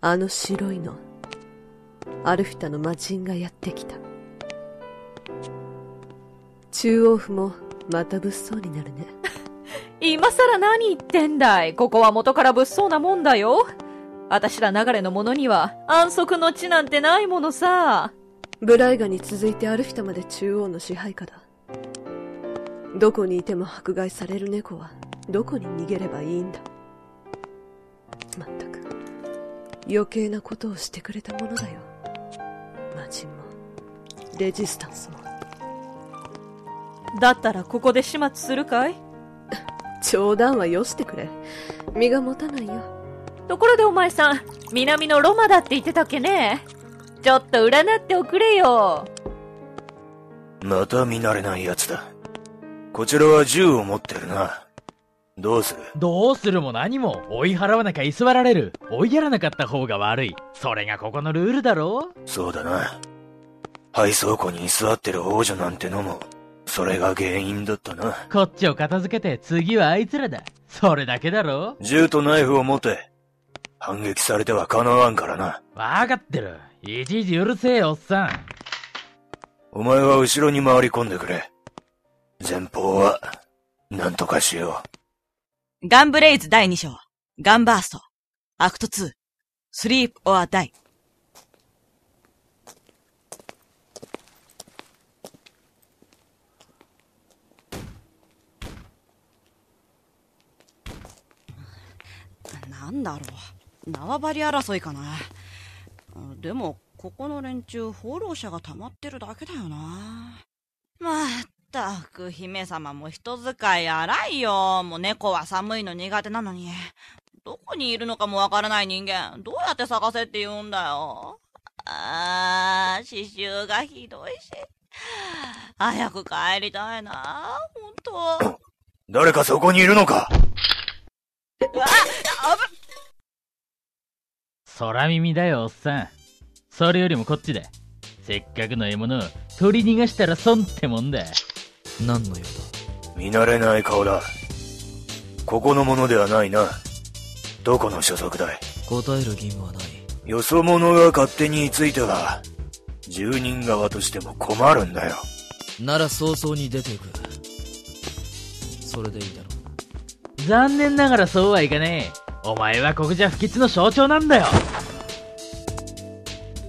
あの白いの。アルフィタの魔人がやってきた。中央府もまた物騒になるね。今更何言ってんだいここは元から物騒なもんだよ。私ら流れの者には安息の地なんてないものさ。ブライガに続いてアルフィタまで中央の支配下だ。どこにいても迫害される猫はどこに逃げればいいんだ。まったく、余計なことをしてくれたものだよ。魔人も、レジスタンスも。だったらここで始末するかい？冗談はよしてくれ。身が持たないよ。ところでお前さん、南のロマだって言ってたっけね？ちょっと占っておくれよ。また見慣れない奴だ。こちらは銃を持ってるな。どうする？どうするも何も追い払わなきゃ居座られる。追いやらなかった方が悪い。それがここのルールだろそうだな。廃倉庫に居座ってる王女なんてのも、それが原因だったな。こっちを片付けて次はあいつらだ。それだけだろ銃とナイフを持て。反撃されては叶わんからな。わかってる。いちいちうるせえおっさん。お前は後ろに回り込んでくれ。前方は、なんとかしよう。ガンブレイズ第2章。ガンバースト。アクト2。スリープオアダイ。なんだろう。縄張り争いかな。でも、ここの連中、放浪者が溜まってるだけだよな。まあったく、姫様も人使い荒いよ。もう猫は寒いの苦手なのに。どこにいるのかもわからない人間、どうやって探せって言うんだよ。あー、刺繍がひどいし。早く帰りたいな、ほんと。誰かそこにいるのかうわあぶ空耳だよ、おっさん。それよりもこっちだ。せっかくの獲物を取り逃がしたら損ってもんだ。何の用だ？見慣れない顔だ。ここのものではないな。どこの所属だい？答える義務はない。よそ者が勝手については、住人側としても困るんだよ。なら早々に出ていく。それでいいだろう。残念ながらそうはいかねえ。お前は国じ不吉の象徴なんだよ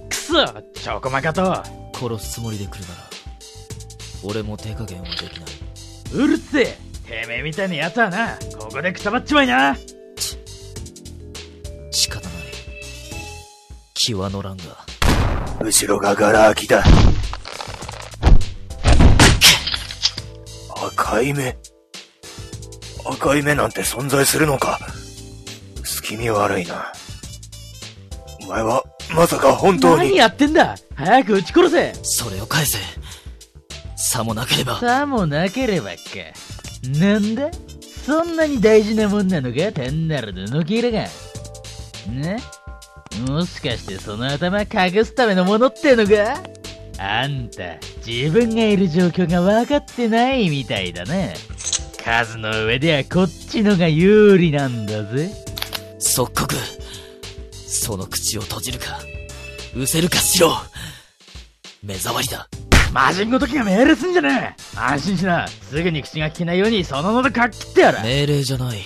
くそチョコマカと殺すつもりで来るなら俺も手加減はできない。うるせえ。てめえみたいな奴はなここでくたばっちまいな。ち仕方ない。気は乗らんが。後ろがガラ空きだ。赤い目。赤い目なんて存在するのか。気味悪いな。お前は、まさか本当に。何やってんだ。早く撃ち殺せ。それを返せ。さもなければ。さもなければか。なんだそんなに大事なもんなのか？単なる布切れが。ね？もしかしてその頭隠すためのものってのか？あんた、自分がいる状況が分かってないみたいだな。数の上ではこっちのが有利なんだぜ。即刻その口を閉じるか失せるかしろ目障りだ魔人ごときが命令すんじゃねえ。安心しな。すぐに口が聞けないようにその喉かっ切ってやる。命令じゃない。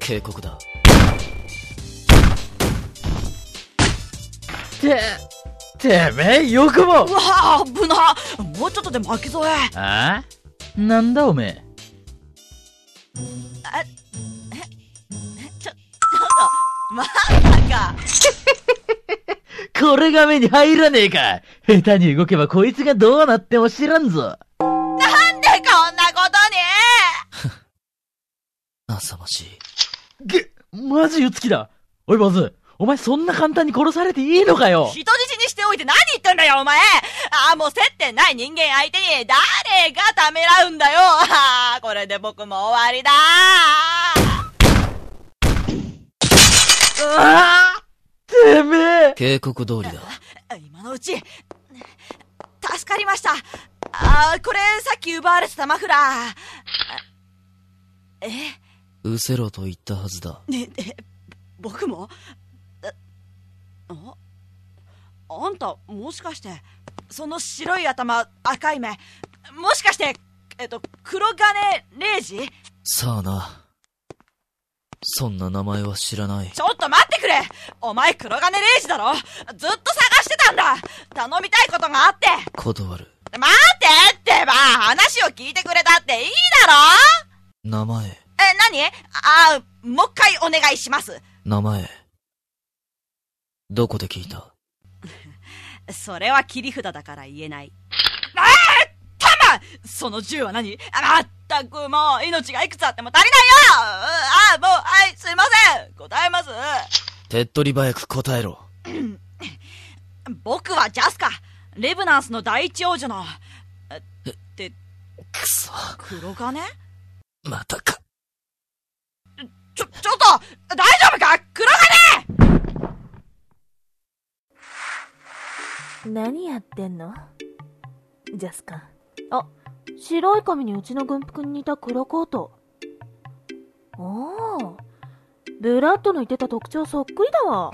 警告だ。ててめえよくも。うわ危な。もうちょっとで巻き添え。ああ？なんだおめえ？あまさかこれが目に入らねえか。下手に動けばこいつがどうなっても知らんぞ。なんでこんなことに？浅ましい。げ、マジうつきだ。おいバズ、お前そんな簡単に殺されていいのかよ。人質にしておいて何言ってんだよお前。ああ、もう接点ない人間相手に誰がためらうんだよ。ああ、これで僕も終わりだ。ああてめえ警告通りだ。今のうち、助かりました。あこれさっき奪われてたマフラー。え？失せろと言ったはずだ。ね、え、僕も？ああんたもしかしてその白い頭赤い目もしかしてえっと黒金レイジ？さあな。そんな名前は知らない。ちょっと待ってくれお前黒金レイジだろずっと探してたんだ頼みたいことがあって断る。待ってってば話を聞いてくれたっていいだろ名前、え、何？あー、もう一回お願いします。名前。どこで聞いた？それは切り札だから言えない。その銃は何？あまったくもう命がいくつあっても足りないよ！あーもう、はい、すいません。答えます。手っ取り早く答えろ。僕はジャスカ。レブナンスの第一王女の、えって、くそ。黒金？またか。ちょ、ちょっと！大丈夫か？黒金！何やってんの？ジャスカ。あ、白い髪にうちの軍服に似た黒コート。おー。ブラッドの言ってた特徴そっくりだわ。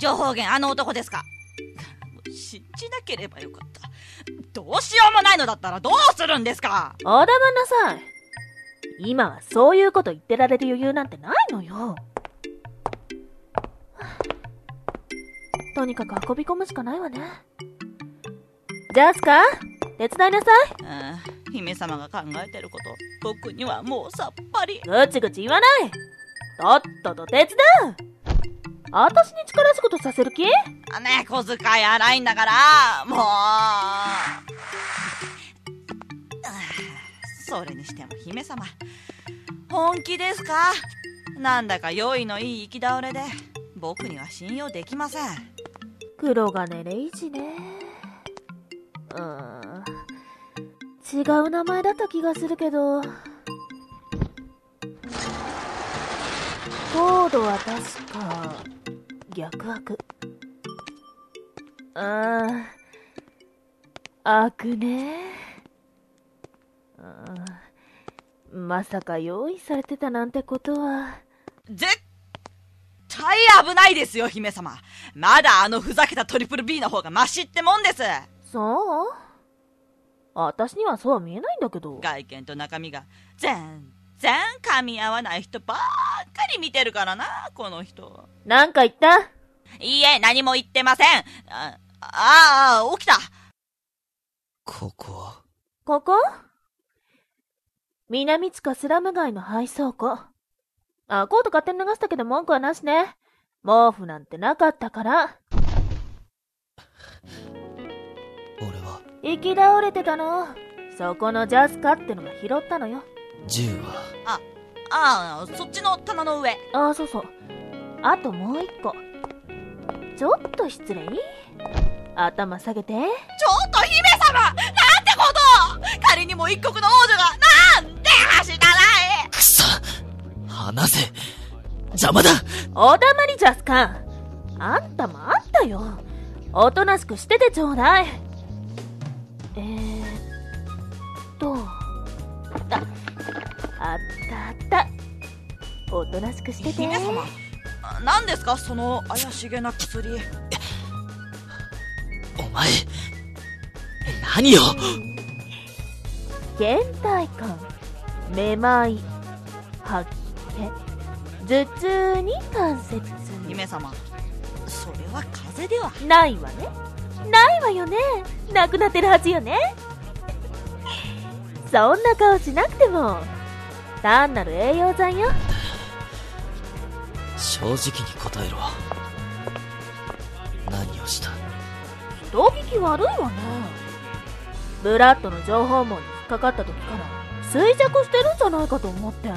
情報源あの男ですか信じなければよかった。どうしようもないのだったらどうするんですかお黙んなさい。今はそういうこと言ってられる余裕なんてないのよ。とにかく運び込むしかないわね。ジャスカ手伝いなさうん、姫様が考えてること、僕にはもうさっぱり。い。ぐちぐち言わない。とっとと手伝う。私に力仕事させる気？ねえ、小遣い荒いんだから、もう。それにしても姫様、本気ですか？なんだか用意のいい行き倒れで、僕には信用できません。黒金レイジね。うーん。違う名前だった気がするけど。コードは確か、逆悪。あー、悪ね。うんまさか用意されてたなんてことは。絶対危ないですよ、姫様。まだあのふざけたトリプル B の方がマシってもんです。そう？私にはそうは見えないんだけど。外見と中身が全然噛み合わない人ばっかり見てるからな、この人。なんか言った？いいえ、何も言ってません。あ、ああ、起きた。ここは、ここ？南地下スラム街の配送庫。あ、コート勝手に流したけど文句はなしね。毛布なんてなかったから。俺は、行き倒れてたの。そこのジャスカってのが拾ったのよ。銃は、ああ、そっちの棚の上。あ、そうそう。あともう一個。ちょっと失礼頭下げて。ちょっと姫様なんてこと仮にも一国の王女が、なんてはしたないくそ離せ邪魔だお黙りジャスカあんたもあったよ。おとなしくしててちょうだい。となしくしてて。姫様何ですかその怪しげな薬。お前、何よ倦怠感、めまい、吐き気、頭痛に関節痛。姫様、それは風邪では。ないわね。ないわよね。なくなってるはずよね。そんな顔しなくても、単なる栄養剤よ。正直に答えろ。何をした？人聞き悪いわね。ブラッドの情報網に引っかかった時から衰弱してるんじゃないかと思って。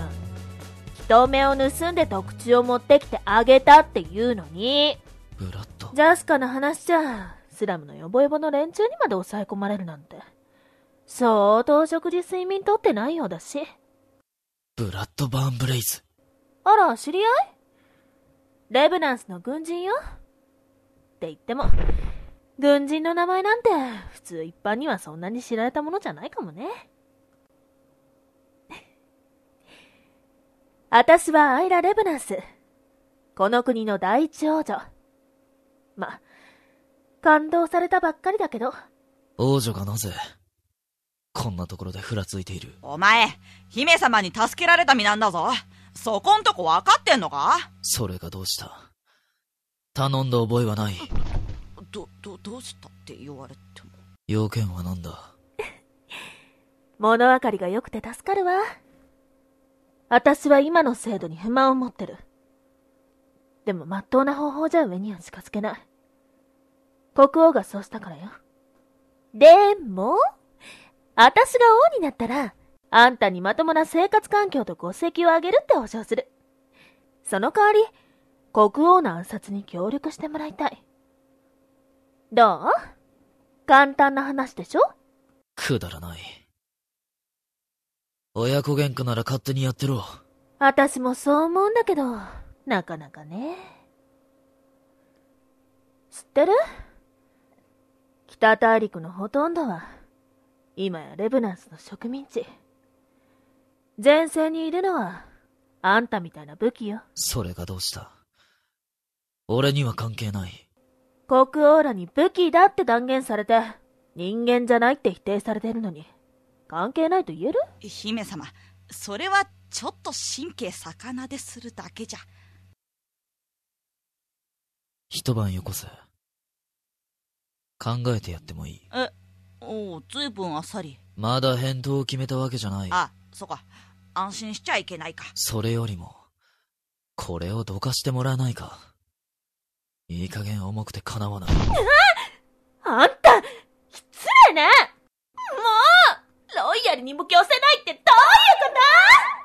人目を盗んで特注を持ってきてあげたっていうのに、ブラッドジャスカの話じゃ、スラムのヨボヨボの連中にまで抑え込まれるなんて。相当食事睡眠とってないようだし。ブラッドバーンブレイズ。あら、知り合い？レブナンスの軍人よ。って言っても、軍人の名前なんて、普通一般にはそんなに知られたものじゃないかもね。あたしはアイラ・レブナンス。この国の第一王女。ま、感動されたばっかりだけど。王女がなぜ、こんなところでふらついている？お前、姫様に助けられた身なんだぞ。そこんとこ分かってんのか？それがどうした？頼んだ覚えはない。ど、ど、どうしたって言われても？要件は何だ？物分かりが良くて助かるわ。私は今の制度に不満を持ってる。でも、まっとうな方法じゃ上には近づけない。国王がそうしたからよ。でも、私が王になったら、あんたにまともな生活環境と戸籍をあげるって保証する。その代わり、国王の暗殺に協力してもらいたい。どう？簡単な話でしょ？くだらない。親子喧嘩なら勝手にやってろ。私もそう思うんだけど、なかなかね。知ってる？北大陸のほとんどは、今やレブナンスの植民地。前線にいるのは、あんたみたいな武器よ。それがどうした？俺には関係ない。国王らに武器だって断言されて、人間じゃないって否定されてるのに、関係ないと言える？姫様、それはちょっと神経逆なでするだけじゃ。一晩よこせ。考えてやってもいい。え、おう、ずいぶんあっさり。まだ返答を決めたわけじゃない。あ、そうか。安心しちゃいけないか。それよりも、これをどかしてもらえないか。いい加減重くて叶わない。あんた、失礼ねもうロイヤルにも強せないってどういうこと？